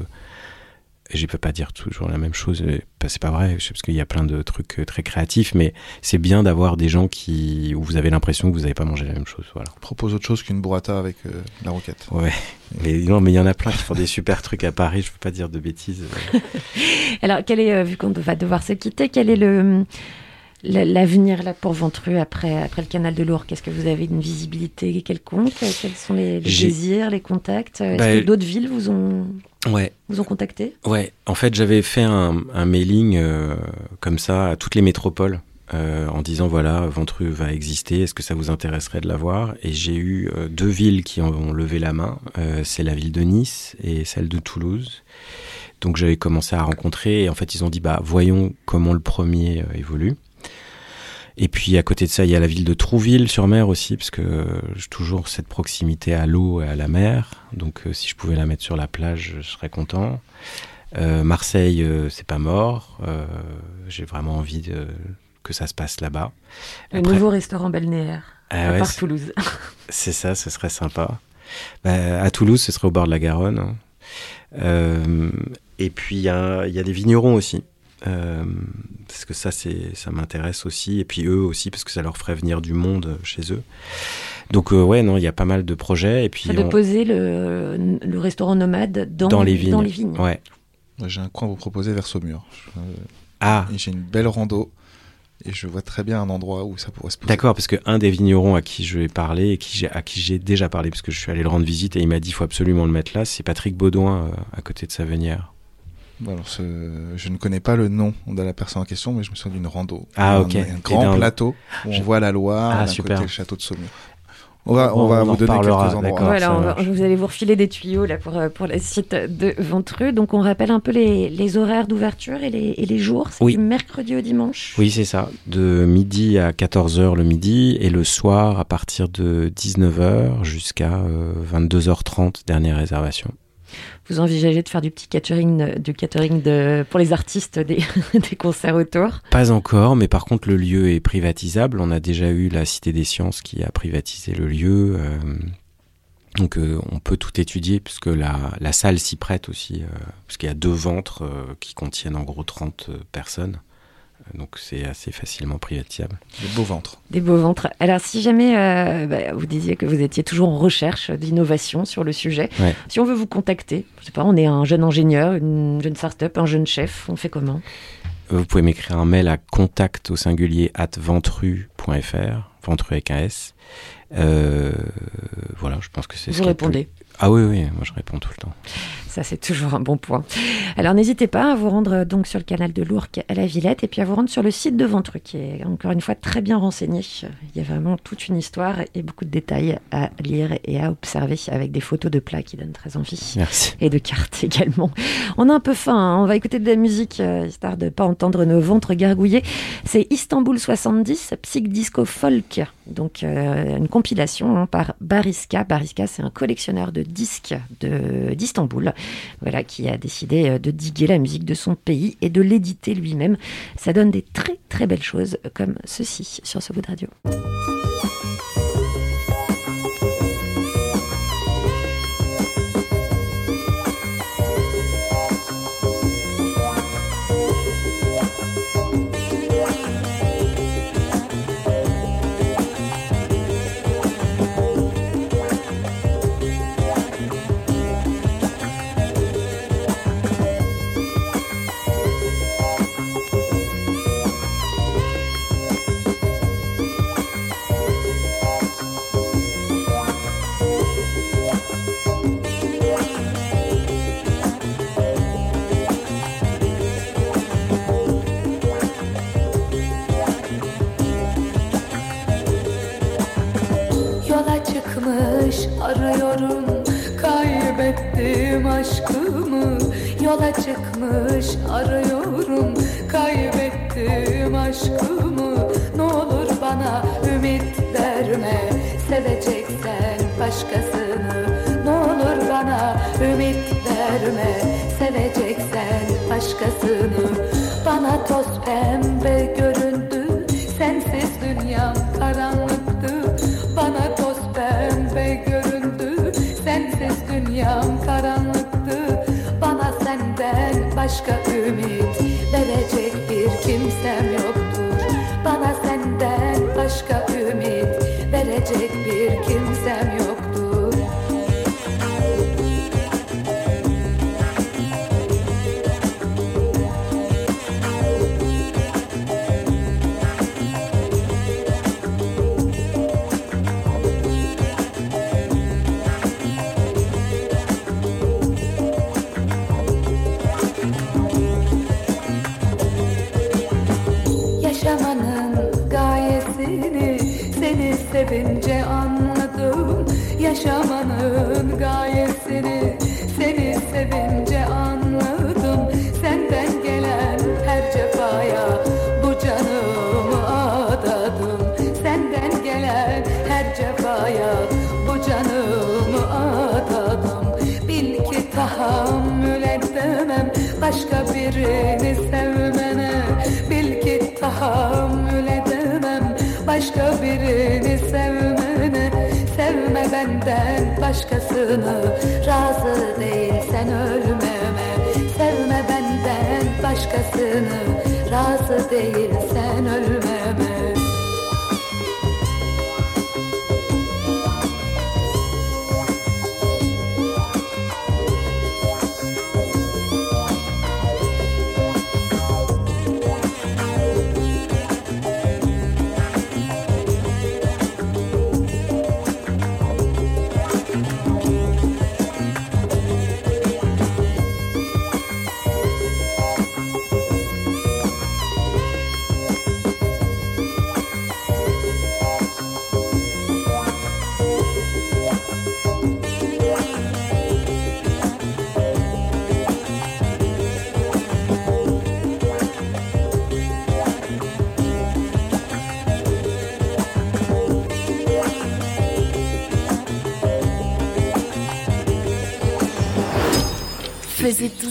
Et je peux pas dire toujours la même chose, euh, bah, c'est pas vrai, je sais, parce qu'il y a plein de trucs euh, très créatifs, mais c'est bien d'avoir des gens qui, où vous avez l'impression que vous n'avez pas mangé la même chose, voilà. Propose autre chose qu'une burrata avec euh, la roquette. Ouais, mais non, mais il y en a plein qui font des super trucs à Paris, je peux pas dire de bêtises. Alors, quel est, euh, vu qu'on va devoir se quitter, quel est le le- l'avenir là pour Ventru après après le canal de l'Ourcq? Est-ce que vous avez une visibilité quelconque? Quels sont les, désirs, les contacts? Est-ce Bah, que d'autres villes vous ont Ouais. vous ont contacté? Ouais, en fait, j'avais fait un, un mailing euh, comme ça à toutes les métropoles euh, en disant voilà, Ventru va exister, est-ce que ça vous intéresserait de la voir? Et j'ai eu euh, deux villes qui ont levé la main, euh, c'est la ville de Nice et celle de Toulouse. Donc j'avais commencé à rencontrer et en fait ils ont dit bah voyons comment le premier euh, évolue. Et puis à côté de ça, il y a la ville de Trouville-sur-Mer aussi, parce que euh, j'ai toujours cette proximité à l'eau et à la mer. Donc euh, si je pouvais la mettre sur la plage, je serais content. Euh, Marseille, euh, c'est pas mort. Euh, j'ai vraiment envie de, que ça se passe là-bas. Le Après- nouveau restaurant balnéaire Ah à ouais, part c'est- Toulouse. C'est ça, ce serait sympa. Bah, à Toulouse, ce serait au bord de la Garonne. hein. Euh, et puis, il y a, il y a des vignerons aussi. Euh, parce que ça, c'est, ça m'intéresse aussi. Et puis eux aussi, parce que ça leur ferait venir du monde chez eux. Donc, euh, ouais, non, il y a pas mal de projets. Et puis, de on- poser le, le restaurant nomade dans, dans les vignes. dans les vignes. Ouais. J'ai un coin à vous proposer vers Saumur. Je- euh, Ah. J'ai une belle rando. Et je vois très bien un endroit où ça pourrait se poser. D'accord, parce que un des vignerons à qui je vais parler et qui à qui j'ai déjà parlé, parce que je suis allé le rendre visite et il m'a dit il faut absolument le mettre là, c'est Patrick Baudouin euh, à côté de Savenière. Alors, ce- je ne connais pas le nom de la personne en question, mais je me souviens d'une rando. Ah, Un- ok. Un, grand plateau où on voit la Loire, Ah, d'un super. côté le château de Saumur. On va, on On- va on vous en donner reparlera, quelques endroits. Voilà, on va- vous allez vous refiler des tuyaux là pour, euh, pour le site de Ventru. Donc on rappelle un peu les, les horaires d'ouverture et les, et les jours. C'est Oui. du mercredi au dimanche. Oui, c'est ça. De midi à 14h le midi et le soir à partir de 19h jusqu'à euh, 22h30, dernière réservation. Vous envisagez de faire du petit catering, du catering pour les artistes des, concerts autour? Pas encore, mais par contre le lieu est privatisable. On a déjà eu la Cité des Sciences qui a privatisé le lieu. euh, donc euh, on peut tout étudier puisque la, salle s'y prête aussi, euh, parce qu'il y a deux ventres euh, qui contiennent en gros 30 personnes. Donc c'est assez facilement privatisable. Des beaux ventres. Des beaux ventres. Alors, si jamais euh, bah, vous disiez que vous étiez toujours en recherche d'innovation sur le sujet, Ouais. si on veut vous contacter, je sais pas, on est un jeune ingénieur, une jeune start-up, un jeune chef, on fait comment? Vous pouvez m'écrire un mail à contact au singulier at ventru.fr, ventru avec un S. Euh, voilà, je pense que c'est ce Vous plus- répondez. Ah oui, oui, moi je réponds tout le temps. Ça, c'est toujours un bon point. Alors, n'hésitez pas à vous rendre euh, donc sur le canal de l'Ourcq à la Villette et puis à vous rendre sur le site de Ventru, qui est encore une fois très bien renseigné. Il y a vraiment toute une histoire et beaucoup de détails à lire et à observer avec des photos de plats qui donnent très envie. Merci. Et de cartes également. On a un peu faim, hein. on va écouter de la musique, euh, histoire de pas entendre nos ventres gargouiller. C'est Istanbul 70, Psych Disco Folk, donc euh, une compilation hein, par Bariska. Bariska, c'est un collectionneur de disques de- d'Istanbul, voilà, qui a décidé euh, de diguer la musique de son pays et de l'éditer lui-même. Ça donne des très très belles choses euh, comme ceci sur ce bout de radio. Çıkmış arıyorum. Kaybettim aşkımı. Ne olur bana ümit verme. Seveceksen başkasını. Ne olur bana ümit verme. Seveceksen başkasını. Bana toz pembe göründü sevince anladım. Yaşamanın gayesini seni sevince anladım. Senden gelen her cefaya bu canımı adadım. Senden gelen her cefaya bu canımı adadım. Bil ki tahammül edemem başka birini başka birini sevmene Sevme benden başkasını. Razı değilsen ölmeme Sevme benden başkasını. Razı değilsen ölmeme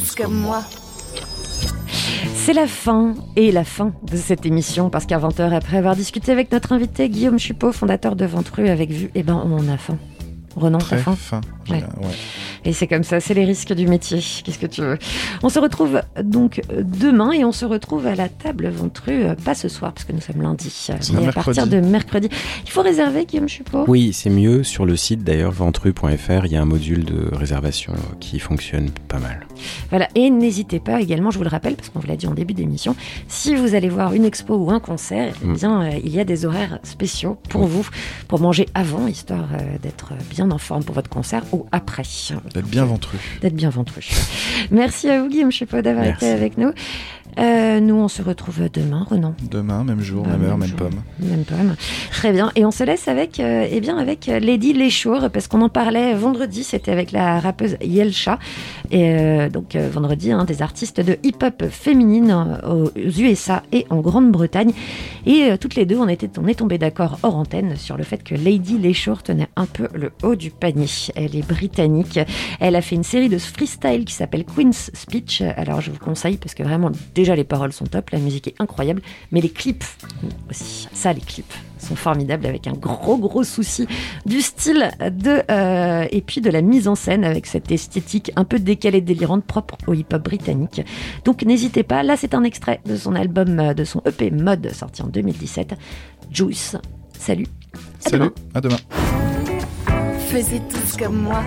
Faisez tous comme moi. C'est la fin et la fin de cette émission parce qu'à 20h, après avoir discuté avec notre invité Guillaume Chupot, fondateur de Ventru avec Vue, eh ben on a faim. Renan, t'as faim? Ouais. Ouais. Et c'est comme ça, c'est les risques du métier. Qu'est-ce que tu veux? On se retrouve donc demain et on se retrouve à la table Ventru, euh, pas ce soir parce que nous sommes lundi, euh, mais à partir de mercredi. Il faut réserver, Guillaume Chupot? Oui, c'est mieux. Sur le site d'ailleurs, ventru.fr, il y a un module de réservation qui fonctionne pas mal. Voilà, et n'hésitez pas également, je vous le rappelle, parce qu'on vous l'a dit en début d'émission, si vous allez voir une expo ou un concert, eh Mm. bien, euh, il y a des horaires spéciaux pour vous, pour manger avant, histoire euh, d'être bien en forme pour votre concert ou après. D'être bien ventru. D'être bien ventru. Merci à vous, Guillaume Chupot, d'avoir été avec nous. Euh, nous, on se retrouve demain, Renan. Demain, même jour, même heure, même jour. pomme. Même pomme. Très bien. Et on se laisse avec, euh, eh bien, avec Lady Leshour, parce qu'on en parlait vendredi. C'était avec la rappeuse Yelcha. Et euh, donc, euh, vendredi, hein, des artistes de hip-hop féminine euh, aux USA et en Grande-Bretagne. Et euh, toutes les deux, on, était, on est tombé d'accord hors antenne sur le fait que Lady Leshour tenait un peu le haut du panier. Elle est britannique. Elle a fait une série de freestyle qui s'appelle Queen's Speech. Alors, je vous conseille parce que vraiment, déjà, les paroles sont top, la musique est incroyable, mais les clips aussi. Ça, les clips sont formidables avec un gros, gros souci du style de, euh, et puis de la mise en scène avec cette esthétique un peu décalée, délirante, propre au hip-hop britannique. Donc, n'hésitez pas. Là, c'est un extrait de son album, euh, de son EP Mode sorti en 2017. Juice. Salut. À Salut, demain. à demain. Faisez tous comme moi.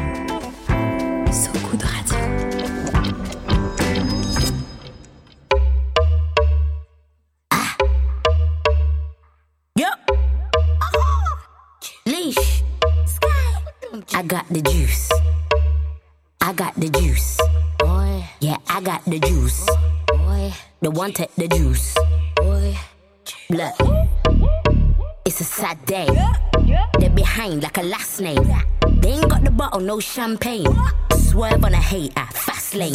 I got the juice. I got the juice. Boy. Yeah, I got the juice. Boy. The one take the juice. Boy. Look. It's a sad day. They're behind like a last name. They ain't got the bottle, no champagne. Swerve on a hater, fast lane.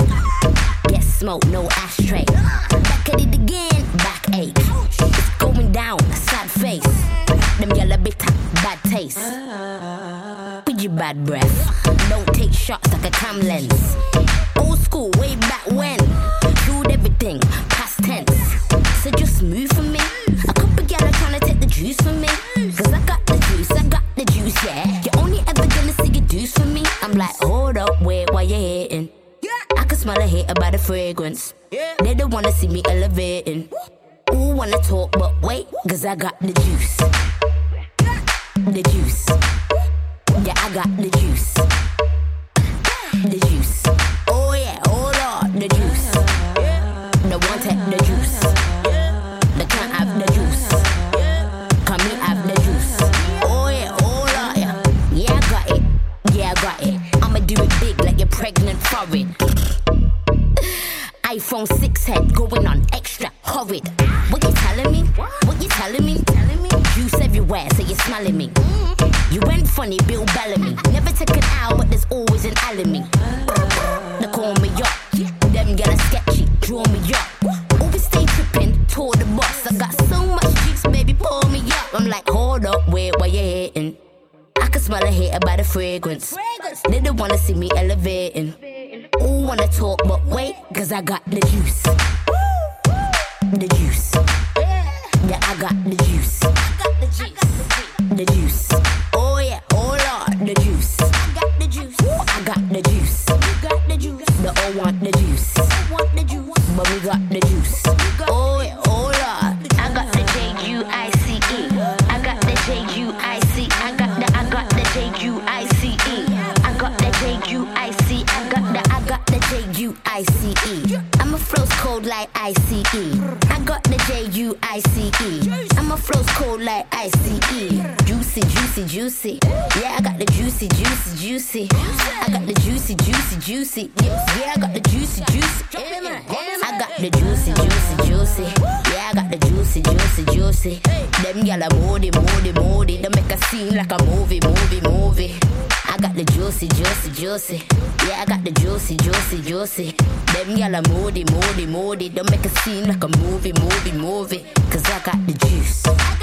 Get smoke, no ashtray. Back at it again, backache. It's going down, sad face. Them yellow bitter, bad taste. With your bad breath. Don't take shots like a cam lens. Old school, way back when. Killed everything, past tense. So just move for me. A couple gal are trying to take the juice from me. Cause I got the juice, I got the juice, yeah. You're only ever gonna see a deuce from me. I'm like, hold up, wait, why you hating? I can smell a hater by the fragrance. They don't wanna see me elevating. Ooh, wanna talk, but wait, cause I got the juice. The juice. Yeah, I got the juice. The juice. Oh yeah, oh, hold on, the juice. The one take the juice. The can't have the juice. Me have the juice. Oh yeah, oh, hold on, yeah. Yeah, I got it. Yeah, I got it. I'ma do it big like you're pregnant for it. iPhone 6 head going on extra horrid. What you telling me? What you telling me? Telling me? Juice everywhere, so you're smelling me. Mm-hmm. You went funny, Bill Bellamy. Never took an hour, but there's always an me. They call me up. Them get a sketchy, draw me up. Always stay tripping, toward the boss. I got so much juice, baby, pull me up. I'm like, hold up, wait, why you hating? I can smell a hater by the fragrance. They don't wanna see me elevating. Ooh, wanna talk, but wait, cause I got the juice. The juice. Yeah, I got the juice. Yeah, I got the juicy, juicy, juicy. Them gyal are moody, moody, moody. Don't make a scene like a movie, movie, movie. Cause I got. The juice.